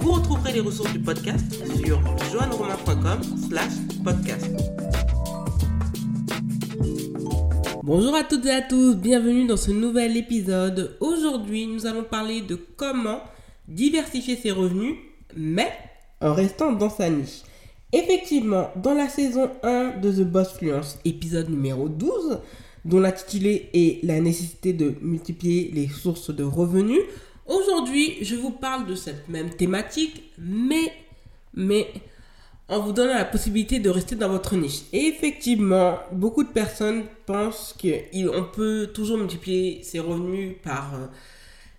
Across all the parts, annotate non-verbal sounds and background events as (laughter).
Vous retrouverez les ressources du podcast sur joanneromain.com slash podcast. Bonjour à toutes et à tous, bienvenue dans ce nouvel épisode. Aujourd'hui, nous allons parler de comment diversifier ses revenus, mais en restant dans sa niche. Effectivement, dans la saison 1 de The Boss Fluence, épisode numéro 12, dont l'intitulé est la nécessité de multiplier les sources de revenus, Aujourd'hui, je vous parle de cette même thématique, mais, mais en vous donnant la possibilité de rester dans votre niche. Et effectivement, beaucoup de personnes pensent qu'on peut toujours multiplier ses revenus par euh,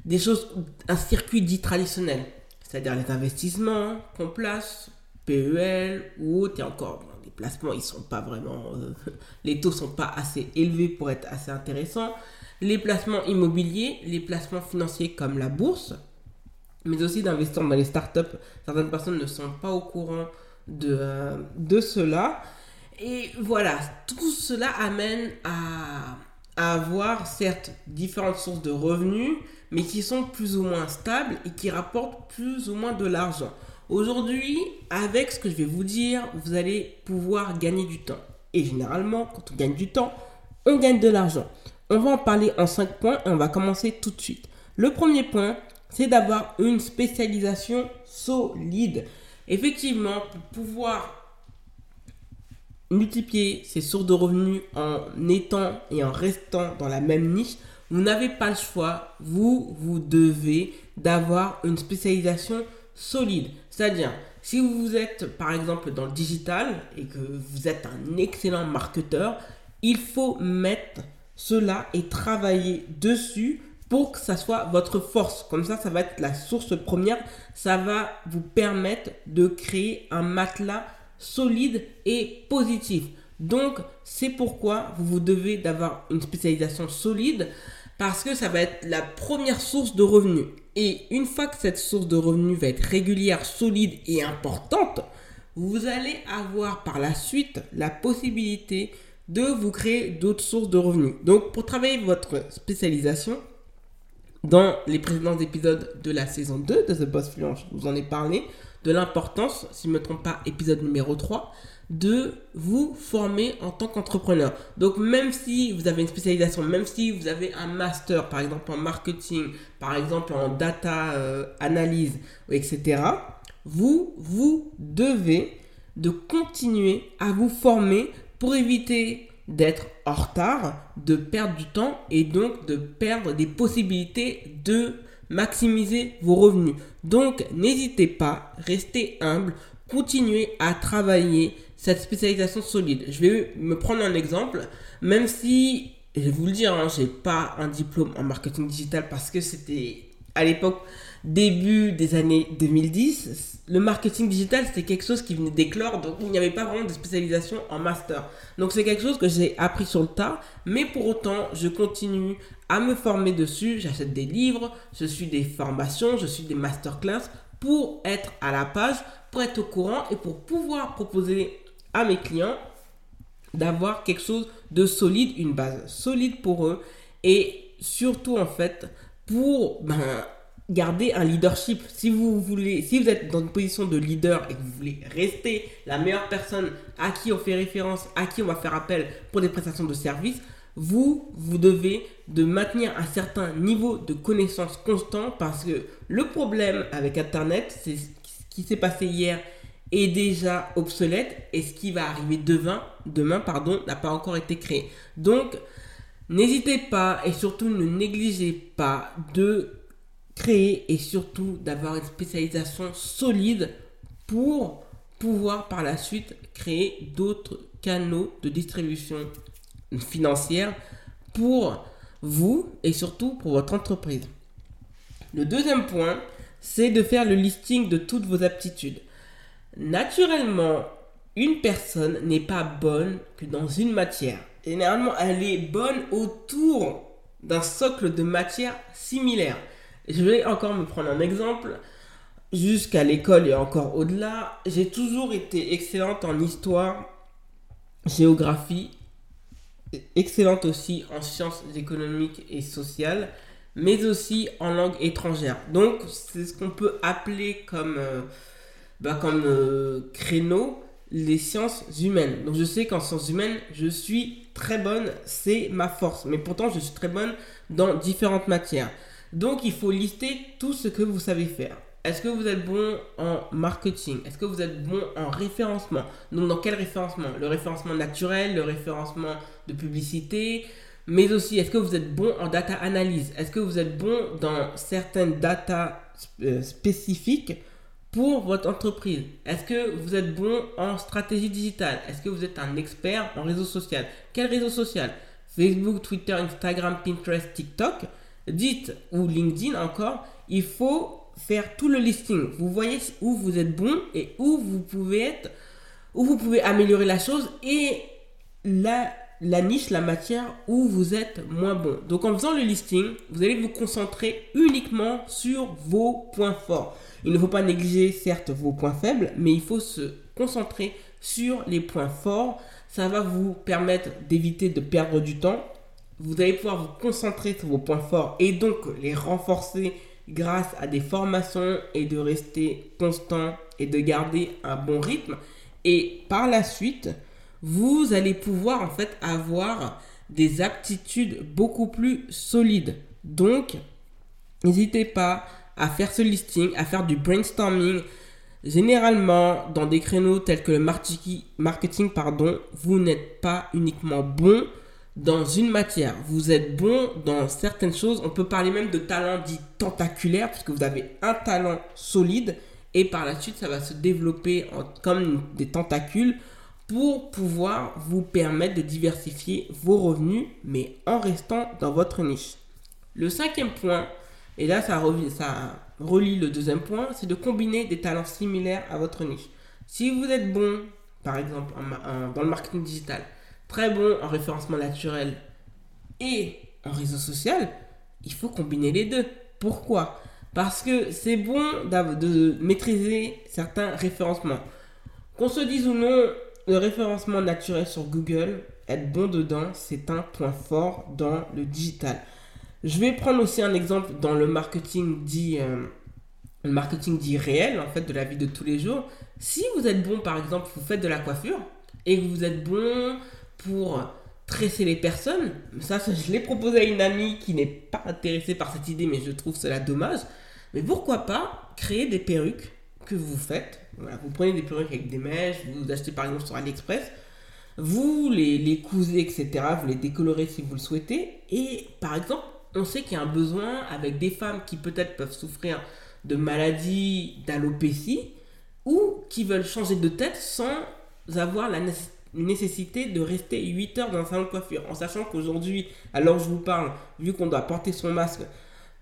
des choses, un circuit dit traditionnel, c'est-à-dire les investissements qu'on place, PEL ou autre, et encore, les placements, ils sont pas vraiment, euh, (laughs) les taux sont pas assez élevés pour être assez intéressants les placements immobiliers, les placements financiers comme la bourse, mais aussi d'investir dans les startups. Certaines personnes ne sont pas au courant de, euh, de cela. Et voilà, tout cela amène à, à, avoir certes différentes sources de revenus, mais qui sont plus ou moins stables et qui rapportent plus ou moins de l'argent. Aujourd'hui, avec ce que je vais vous dire, vous allez pouvoir gagner du temps. Et généralement, quand on gagne du temps, on gagne de l'argent. On va en parler en 5 points et on va commencer tout de suite. Le premier point, c'est d'avoir une spécialisation solide. Effectivement, pour pouvoir multiplier ses sources de revenus en étant et en restant dans la même niche, vous n'avez pas le choix. Vous, vous devez d'avoir une spécialisation solide. C'est-à-dire, si vous êtes par exemple dans le digital et que vous êtes un excellent marketeur, il faut mettre cela et travailler dessus pour que ça soit votre force. Comme ça, ça va être la source première. Ça va vous permettre de créer un matelas solide et positif. Donc, c'est pourquoi vous, vous devez d'avoir une spécialisation solide parce que ça va être la première source de revenus. Et une fois que cette source de revenus va être régulière, solide et importante, vous allez avoir par la suite la possibilité de vous créer d'autres sources de revenus. Donc, pour travailler votre spécialisation, dans les précédents épisodes de la saison 2 de The Boss Fluence, je vous en ai parlé, de l'importance, si je ne me trompe pas, épisode numéro 3, de vous former en tant qu'entrepreneur. Donc même si vous avez une spécialisation, même si vous avez un master, par exemple en marketing, par exemple en data euh, analyse, etc., vous, vous devez de continuer à vous former pour éviter d'être en retard, de perdre du temps et donc de perdre des possibilités de maximiser vos revenus. Donc n'hésitez pas, restez humble, continuez à travailler cette spécialisation solide. Je vais me prendre un exemple, même si, je vais vous le dire, hein, je n'ai pas un diplôme en marketing digital parce que c'était à l'époque début des années 2010, le marketing digital, c'était quelque chose qui venait d'éclore, donc il n'y avait pas vraiment de spécialisation en master. Donc c'est quelque chose que j'ai appris sur le tas, mais pour autant, je continue à me former dessus, j'achète des livres, je suis des formations, je suis des masterclass pour être à la page, pour être au courant et pour pouvoir proposer à mes clients d'avoir quelque chose de solide, une base solide pour eux et surtout en fait pour ben, garder un leadership. Si vous voulez, si vous êtes dans une position de leader et que vous voulez rester la meilleure personne à qui on fait référence, à qui on va faire appel pour des prestations de services, vous, vous devez de maintenir un certain niveau de connaissance constant parce que le problème avec Internet, c'est ce qui s'est passé hier est déjà obsolète et ce qui va arriver demain, demain pardon, n'a pas encore été créé. Donc, n'hésitez pas et surtout ne négligez pas de créer et surtout d'avoir une spécialisation solide pour pouvoir par la suite créer d'autres canaux de distribution financière pour vous et surtout pour votre entreprise. Le deuxième point, c'est de faire le listing de toutes vos aptitudes. Naturellement, une personne n'est pas bonne que dans une matière. Généralement, elle est bonne autour d'un socle de matières similaires. Je vais encore me prendre un exemple. Jusqu'à l'école et encore au-delà, j'ai toujours été excellente en histoire, géographie, excellente aussi en sciences économiques et sociales, mais aussi en langue étrangère. Donc, c'est ce qu'on peut appeler comme, euh, bah, comme euh, créneau les sciences humaines. Donc, je sais qu'en sciences humaines, je suis très bonne, c'est ma force. Mais pourtant, je suis très bonne dans différentes matières. Donc, il faut lister tout ce que vous savez faire. Est-ce que vous êtes bon en marketing? Est-ce que vous êtes bon en référencement? Donc, dans quel référencement? Le référencement naturel, le référencement de publicité, mais aussi est-ce que vous êtes bon en data analyse? Est-ce que vous êtes bon dans certaines data euh, spécifiques pour votre entreprise? Est-ce que vous êtes bon en stratégie digitale? Est-ce que vous êtes un expert en réseau social? Quel réseau social? Facebook, Twitter, Instagram, Pinterest, TikTok Dites, ou LinkedIn encore, il faut faire tout le listing. Vous voyez où vous êtes bon et où vous pouvez où vous pouvez améliorer la chose et la, la niche, la matière où vous êtes moins bon. Donc en faisant le listing, vous allez vous concentrer uniquement sur vos points forts. Il ne faut pas négliger certes vos points faibles, mais il faut se concentrer sur les points forts. Ça va vous permettre d'éviter de perdre du temps. Vous allez pouvoir vous concentrer sur vos points forts et donc les renforcer grâce à des formations et de rester constant et de garder un bon rythme. Et par la suite, vous allez pouvoir en fait avoir des aptitudes beaucoup plus solides. Donc, n'hésitez pas à faire ce listing, à faire du brainstorming. Généralement, dans des créneaux tels que le marketing, pardon, vous n'êtes pas uniquement bon dans une matière. Vous êtes bon dans certaines choses. On peut parler même de talent dit tentaculaire, puisque vous avez un talent solide et par la suite, ça va se développer comme des tentacules pour pouvoir vous permettre de diversifier vos revenus, mais en restant dans votre niche. Le cinquième point, et là, ça, relie le deuxième point, c'est de combiner des talents similaires à votre niche. Si vous êtes bon, par exemple, dans le marketing digital, très bon en référencement naturel et en réseau social, il faut combiner les deux. Pourquoi? Parce que c'est bon de maîtriser certains référencements. Qu'on se dise ou non, le référencement naturel sur Google, être bon dedans, c'est un point fort dans le digital. Je vais prendre aussi un exemple dans le marketing dit, euh, le marketing dit réel, en fait, de la vie de tous les jours. Si vous êtes bon, par exemple, vous faites de la coiffure et que vous êtes bon pour tresser les personnes, ça, je l'ai proposé à une amie qui n'est pas intéressée par cette idée, mais je trouve cela dommage. Mais pourquoi pas créer des perruques que vous faites? Vous prenez des perruques avec des mèches, vous achetez par exemple sur AliExpress, vous les, les cousez, etc. Vous les décolorez si vous le souhaitez. Et par exemple, on sait qu'il y a un besoin avec des femmes qui peut-être peuvent souffrir de maladies d'alopécie ou qui veulent changer de tête sans avoir la nécessité de rester 8 heures dans un salon de coiffure. En sachant qu'aujourd'hui, alors je vous parle, vu qu'on doit porter son masque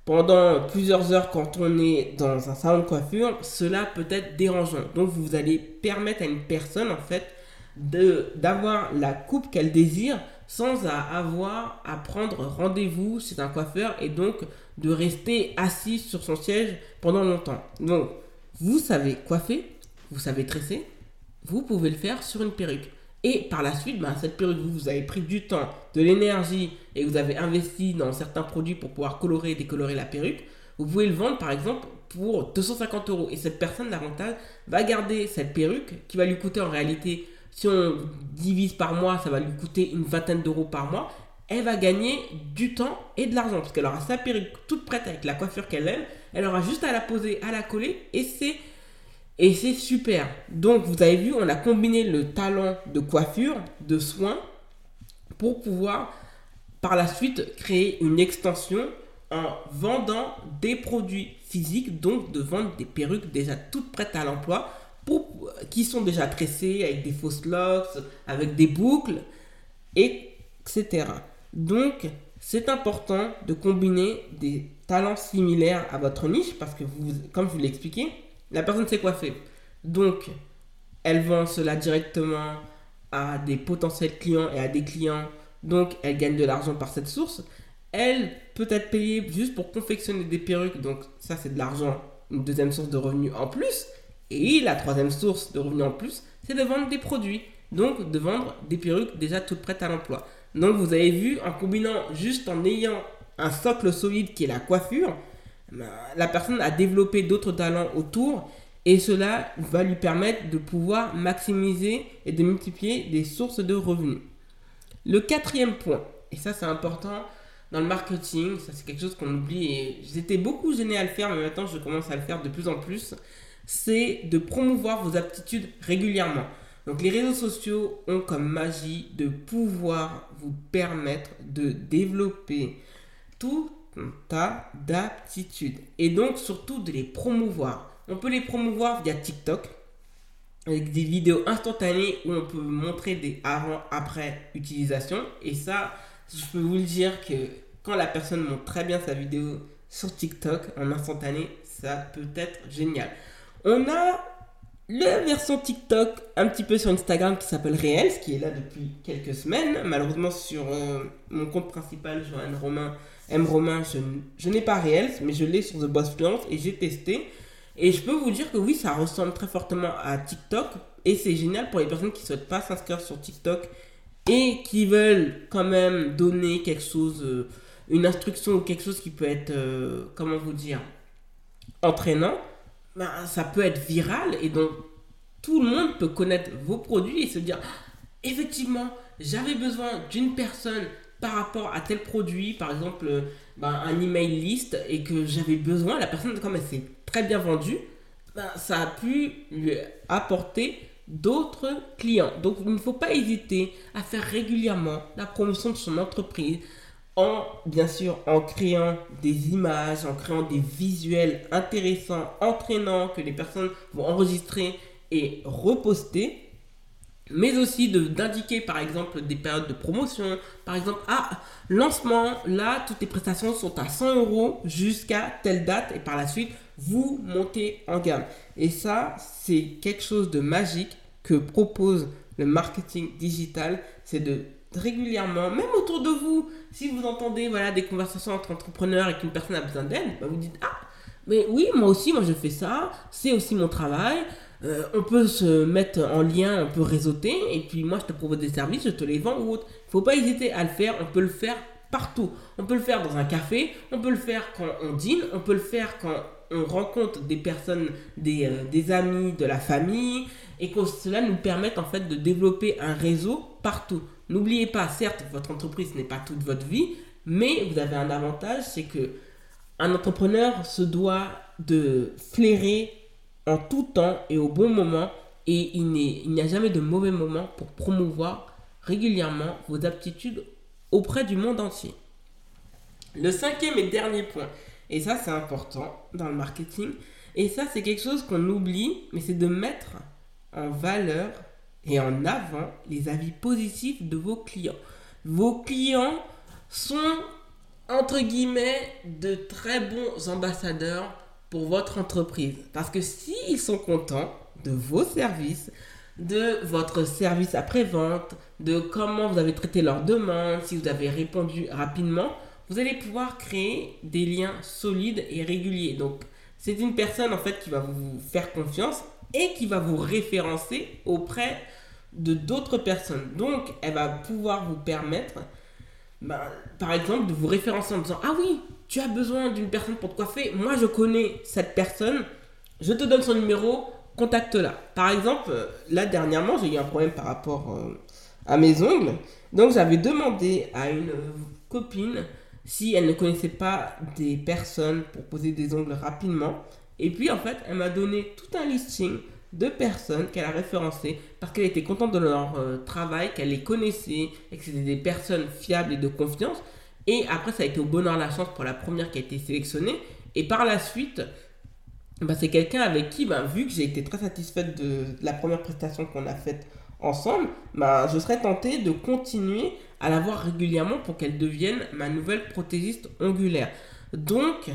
pendant plusieurs heures quand on est dans un salon de coiffure, cela peut être dérangeant. Donc vous allez permettre à une personne en fait d'avoir la coupe qu'elle désire sans avoir à prendre rendez-vous chez un coiffeur et donc de rester assis sur son siège pendant longtemps. Donc, vous savez coiffer, vous savez tresser, vous pouvez le faire sur une perruque. Et par la suite, ben, cette perruque, vous, avez pris du temps, de l'énergie et vous avez investi dans certains produits pour pouvoir colorer et décolorer la perruque. Vous pouvez le vendre par exemple pour 250 euros. Et cette personne, l'avantage, va garder cette perruque qui va lui coûter en réalité si on divise par mois, ça va lui coûter une vingtaine d'euros par mois. Elle va gagner du temps et de l'argent parce qu'elle aura sa perruque toute prête avec la coiffure qu'elle aime. Elle aura juste à la poser, à la coller et c'est et c'est super. Donc vous avez vu, on a combiné le talent de coiffure, de soins pour pouvoir par la suite créer une extension en vendant des produits physiques, donc de vendre des perruques déjà toutes prêtes à l'emploi qui sont déjà tressés avec des fausses locks, avec des boucles, etc. Donc, c'est important de combiner des talent similaire à votre niche, parce que vous, comme je vous l'ai la personne quoi faire. Donc, elle vend cela directement à des potentiels clients et à des clients. Donc, elle gagne de l'argent par cette source. Elle peut être payée juste pour confectionner des perruques. Donc, ça, c'est de l'argent. Une deuxième source de revenus en plus. Et la troisième source de revenus en plus, c'est de vendre des produits. Donc, de vendre des perruques déjà toutes prêtes à l'emploi. Donc, vous avez vu, en combinant juste en ayant un socle solide qui est la coiffure, la personne a développé d'autres talents autour et cela va lui permettre de pouvoir maximiser et de multiplier des sources de revenus. Le quatrième point, et ça c'est important dans le marketing, ça c'est quelque chose qu'on oublie et j'étais beaucoup gêné à le faire, mais maintenant je commence à le faire de plus en plus, c'est de promouvoir vos aptitudes régulièrement. Donc les réseaux sociaux ont comme magie de pouvoir vous permettre de développer tout un tas d'aptitudes et donc surtout de les promouvoir. On peut les promouvoir via TikTok avec des vidéos instantanées où on peut montrer des avant-après utilisation. Et ça, je peux vous le dire que quand la personne montre très bien sa vidéo sur TikTok en instantané, ça peut être génial. On a la version TikTok un petit peu sur Instagram qui s'appelle Reels, qui est là depuis quelques semaines. Malheureusement, sur euh, mon compte principal, Joanne Romain, M Romain, je, je n'ai pas Reels, mais je l'ai sur The Boss Fluence et j'ai testé. Et je peux vous dire que oui, ça ressemble très fortement à TikTok. Et c'est génial pour les personnes qui ne souhaitent pas s'inscrire sur TikTok et qui veulent quand même donner quelque chose, euh, une instruction ou quelque chose qui peut être, euh, comment vous dire, entraînant. Ben, ça peut être viral et donc tout le monde peut connaître vos produits et se dire effectivement, j'avais besoin d'une personne par rapport à tel produit, par exemple euh, ben, un email list et que j'avais besoin, la personne comme elle s'est très bien vendu, ben, ça a pu lui apporter d'autres clients. Donc il ne faut pas hésiter à faire régulièrement la promotion de son entreprise en bien sûr en créant des images, en créant des visuels intéressants, entraînants que les personnes vont enregistrer et reposter mais aussi d'indiquer par exemple des périodes de promotion. Par exemple, ah, lancement, là, toutes les prestations sont à 100 euros jusqu'à telle date et par la suite, vous montez en gamme. Et ça, c'est quelque chose de magique que propose le marketing digital. C'est de régulièrement, même autour de vous, si vous entendez voilà, des conversations entre entrepreneurs et qu'une personne a besoin d'aide, bah, vous dites, ah, mais oui, moi aussi, moi je fais ça, c'est aussi mon travail. Euh, on peut se mettre en lien, on peut réseauter, et puis moi je te propose des services, je te les vends ou autre. Il faut pas hésiter à le faire, on peut le faire partout. On peut le faire dans un café, on peut le faire quand on dîne, on peut le faire quand on rencontre des personnes, des, euh, des amis, de la famille, et que cela nous permette en fait de développer un réseau partout. N'oubliez pas, certes, votre entreprise n'est pas toute votre vie, mais vous avez un avantage, c'est que un entrepreneur se doit de flairer en tout temps et au bon moment. Et il n'y a jamais de mauvais moment pour promouvoir régulièrement vos aptitudes auprès du monde entier. Le cinquième et dernier point, et ça c'est important dans le marketing, et ça c'est quelque chose qu'on oublie, mais c'est de mettre en valeur et en avant les avis positifs de vos clients. Vos clients sont entre guillemets de très bons ambassadeurs pour votre entreprise. Parce que s'ils sont contents de vos services, de votre service après-vente, de comment vous avez traité leurs demandes, si vous avez répondu rapidement, vous allez pouvoir créer des liens solides et réguliers. Donc, c'est une personne en fait qui va vous faire confiance et qui va vous référencer auprès de d'autres personnes. Donc, elle va pouvoir vous permettre, ben, par exemple, de vous référencer en disant Ah oui, tu as besoin d'une personne pour te coiffer, moi je connais cette personne, je te donne son numéro, contacte-la. Par exemple, euh, là dernièrement, j'ai eu un problème par rapport euh, à mes ongles. Donc j'avais demandé à une copine si elle ne connaissait pas des personnes pour poser des ongles rapidement. Et puis en fait, elle m'a donné tout un listing de personnes qu'elle a référencées parce qu'elle était contente de leur euh, travail, qu'elle les connaissait et que c'était des personnes fiables et de confiance. Et après, ça a été au bonheur la chance pour la première qui a été sélectionnée. Et par la suite, bah, c'est quelqu'un avec qui, bah, vu que j'ai été très satisfaite de, la première prestation qu'on a faite ensemble, bah, je serais tenté de continuer à la voir régulièrement pour qu'elle devienne ma nouvelle prothésiste ongulaire. Donc,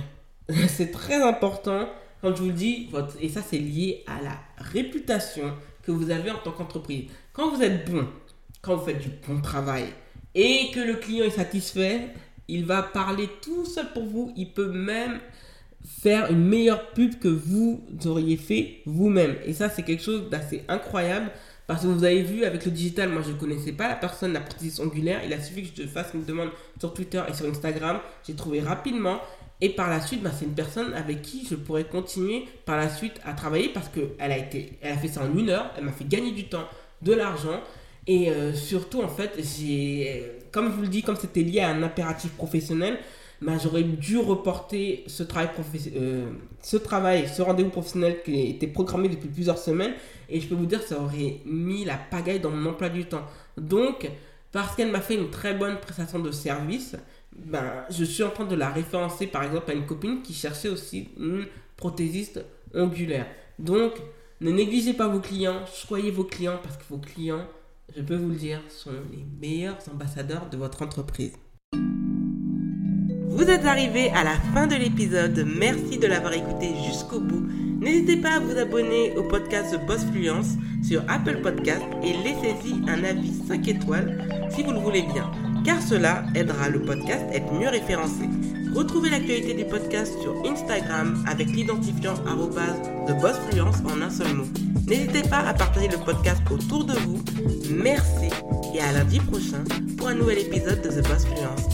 (laughs) c'est très important, comme je vous dis, et ça c'est lié à la réputation que vous avez en tant qu'entreprise. Quand vous êtes bon, quand vous faites du bon travail et que le client est satisfait, il va parler tout seul pour vous. Il peut même faire une meilleure pub que vous auriez fait vous-même. Et ça, c'est quelque chose d'assez incroyable. Parce que vous avez vu avec le digital, moi je ne connaissais pas la personne, la prothèse angulaire. Il a suffi que je fasse une demande sur Twitter et sur Instagram. J'ai trouvé rapidement. Et par la suite, bah, c'est une personne avec qui je pourrais continuer par la suite à travailler parce qu'elle a, été, elle a fait ça en une heure. Elle m'a fait gagner du temps, de l'argent. Et euh, surtout, en fait, j'ai, comme je vous le dis, comme c'était lié à un impératif professionnel, bah, j'aurais dû reporter ce travail, euh, ce travail, ce rendez-vous professionnel qui était programmé depuis plusieurs semaines. Et je peux vous dire que ça aurait mis la pagaille dans mon emploi du temps. Donc, parce qu'elle m'a fait une très bonne prestation de service, ben, je suis en train de la référencer par exemple à une copine qui cherchait aussi une prothésiste ongulaire. Donc, ne négligez pas vos clients, choyez vos clients parce que vos clients je peux vous le dire, sont les meilleurs ambassadeurs de votre entreprise. Vous êtes arrivé à la fin de l'épisode. Merci de l'avoir écouté jusqu'au bout. N'hésitez pas à vous abonner au podcast The Boss Fluence sur Apple Podcast et laissez-y un avis 5 étoiles si vous le voulez bien, car cela aidera le podcast à être mieux référencé. Retrouvez l'actualité du podcast sur Instagram avec l'identifiant TheBossFluence en un seul mot. N'hésitez pas à partager le podcast autour de vous. Merci et à lundi prochain pour un nouvel épisode de The Boss Fluence.